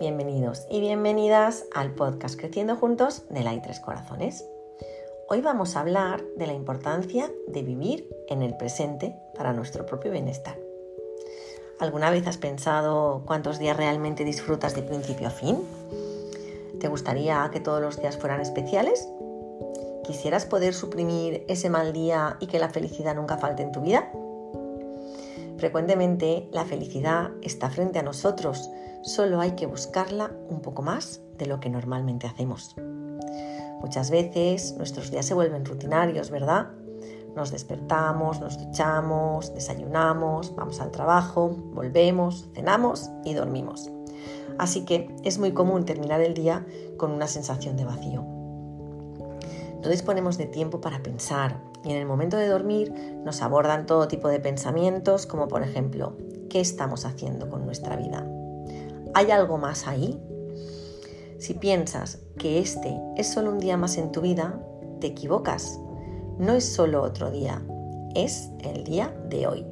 Bienvenidos y bienvenidas al podcast Creciendo Juntos de la Tres Corazones. Hoy vamos a hablar de la importancia de vivir en el presente para nuestro propio bienestar. ¿Alguna vez has pensado cuántos días realmente disfrutas de principio a fin? ¿Te gustaría que todos los días fueran especiales? ¿Quisieras poder suprimir ese mal día y que la felicidad nunca falte en tu vida? Frecuentemente la felicidad está frente a nosotros, solo hay que buscarla un poco más de lo que normalmente hacemos. Muchas veces nuestros días se vuelven rutinarios, ¿verdad? Nos despertamos, nos duchamos, desayunamos, vamos al trabajo, volvemos, cenamos y dormimos. Así que es muy común terminar el día con una sensación de vacío. No disponemos de tiempo para pensar, y en el momento de dormir nos abordan todo tipo de pensamientos como por ejemplo, ¿qué estamos haciendo con nuestra vida? ¿Hay algo más ahí? Si piensas que este es solo un día más en tu vida, te equivocas. No es solo otro día, es el día de hoy.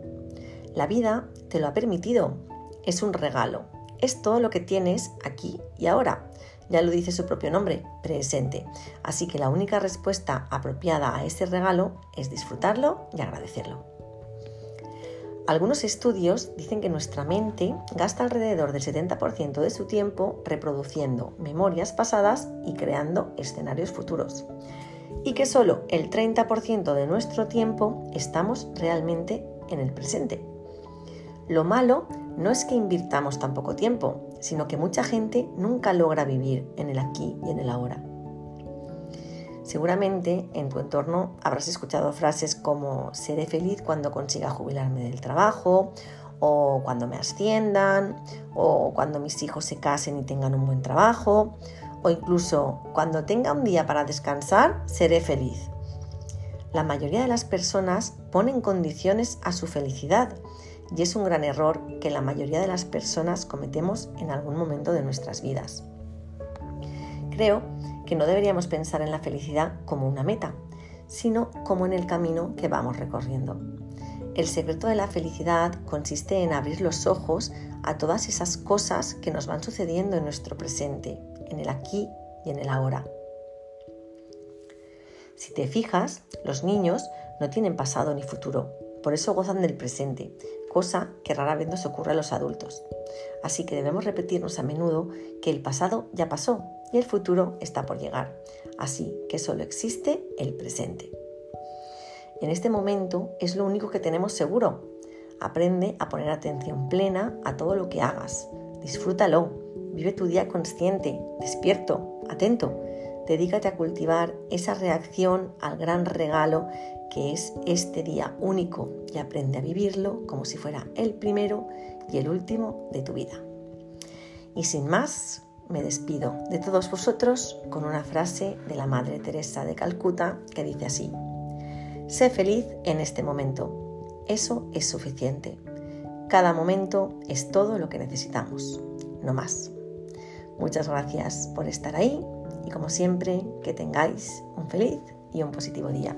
La vida te lo ha permitido, es un regalo, es todo lo que tienes aquí y ahora ya lo dice su propio nombre, presente. Así que la única respuesta apropiada a ese regalo es disfrutarlo y agradecerlo. Algunos estudios dicen que nuestra mente gasta alrededor del 70% de su tiempo reproduciendo memorias pasadas y creando escenarios futuros. Y que solo el 30% de nuestro tiempo estamos realmente en el presente. Lo malo no es que invirtamos tan poco tiempo, sino que mucha gente nunca logra vivir en el aquí y en el ahora. Seguramente en tu entorno habrás escuchado frases como seré feliz cuando consiga jubilarme del trabajo, o cuando me asciendan, o cuando mis hijos se casen y tengan un buen trabajo, o incluso cuando tenga un día para descansar, seré feliz. La mayoría de las personas ponen condiciones a su felicidad y es un gran error que la mayoría de las personas cometemos en algún momento de nuestras vidas. Creo que no deberíamos pensar en la felicidad como una meta, sino como en el camino que vamos recorriendo. El secreto de la felicidad consiste en abrir los ojos a todas esas cosas que nos van sucediendo en nuestro presente, en el aquí y en el ahora. Si te fijas, los niños no tienen pasado ni futuro, por eso gozan del presente, cosa que rara vez nos ocurre a los adultos. Así que debemos repetirnos a menudo que el pasado ya pasó y el futuro está por llegar. Así que solo existe el presente. En este momento es lo único que tenemos seguro. Aprende a poner atención plena a todo lo que hagas. Disfrútalo. Vive tu día consciente, despierto, atento. Dedícate a cultivar esa reacción al gran regalo que es este día único y aprende a vivirlo como si fuera el primero y el último de tu vida. Y sin más, me despido de todos vosotros con una frase de la Madre Teresa de Calcuta que dice así, sé feliz en este momento, eso es suficiente. Cada momento es todo lo que necesitamos, no más. Muchas gracias por estar ahí y como siempre que tengáis un feliz y un positivo día.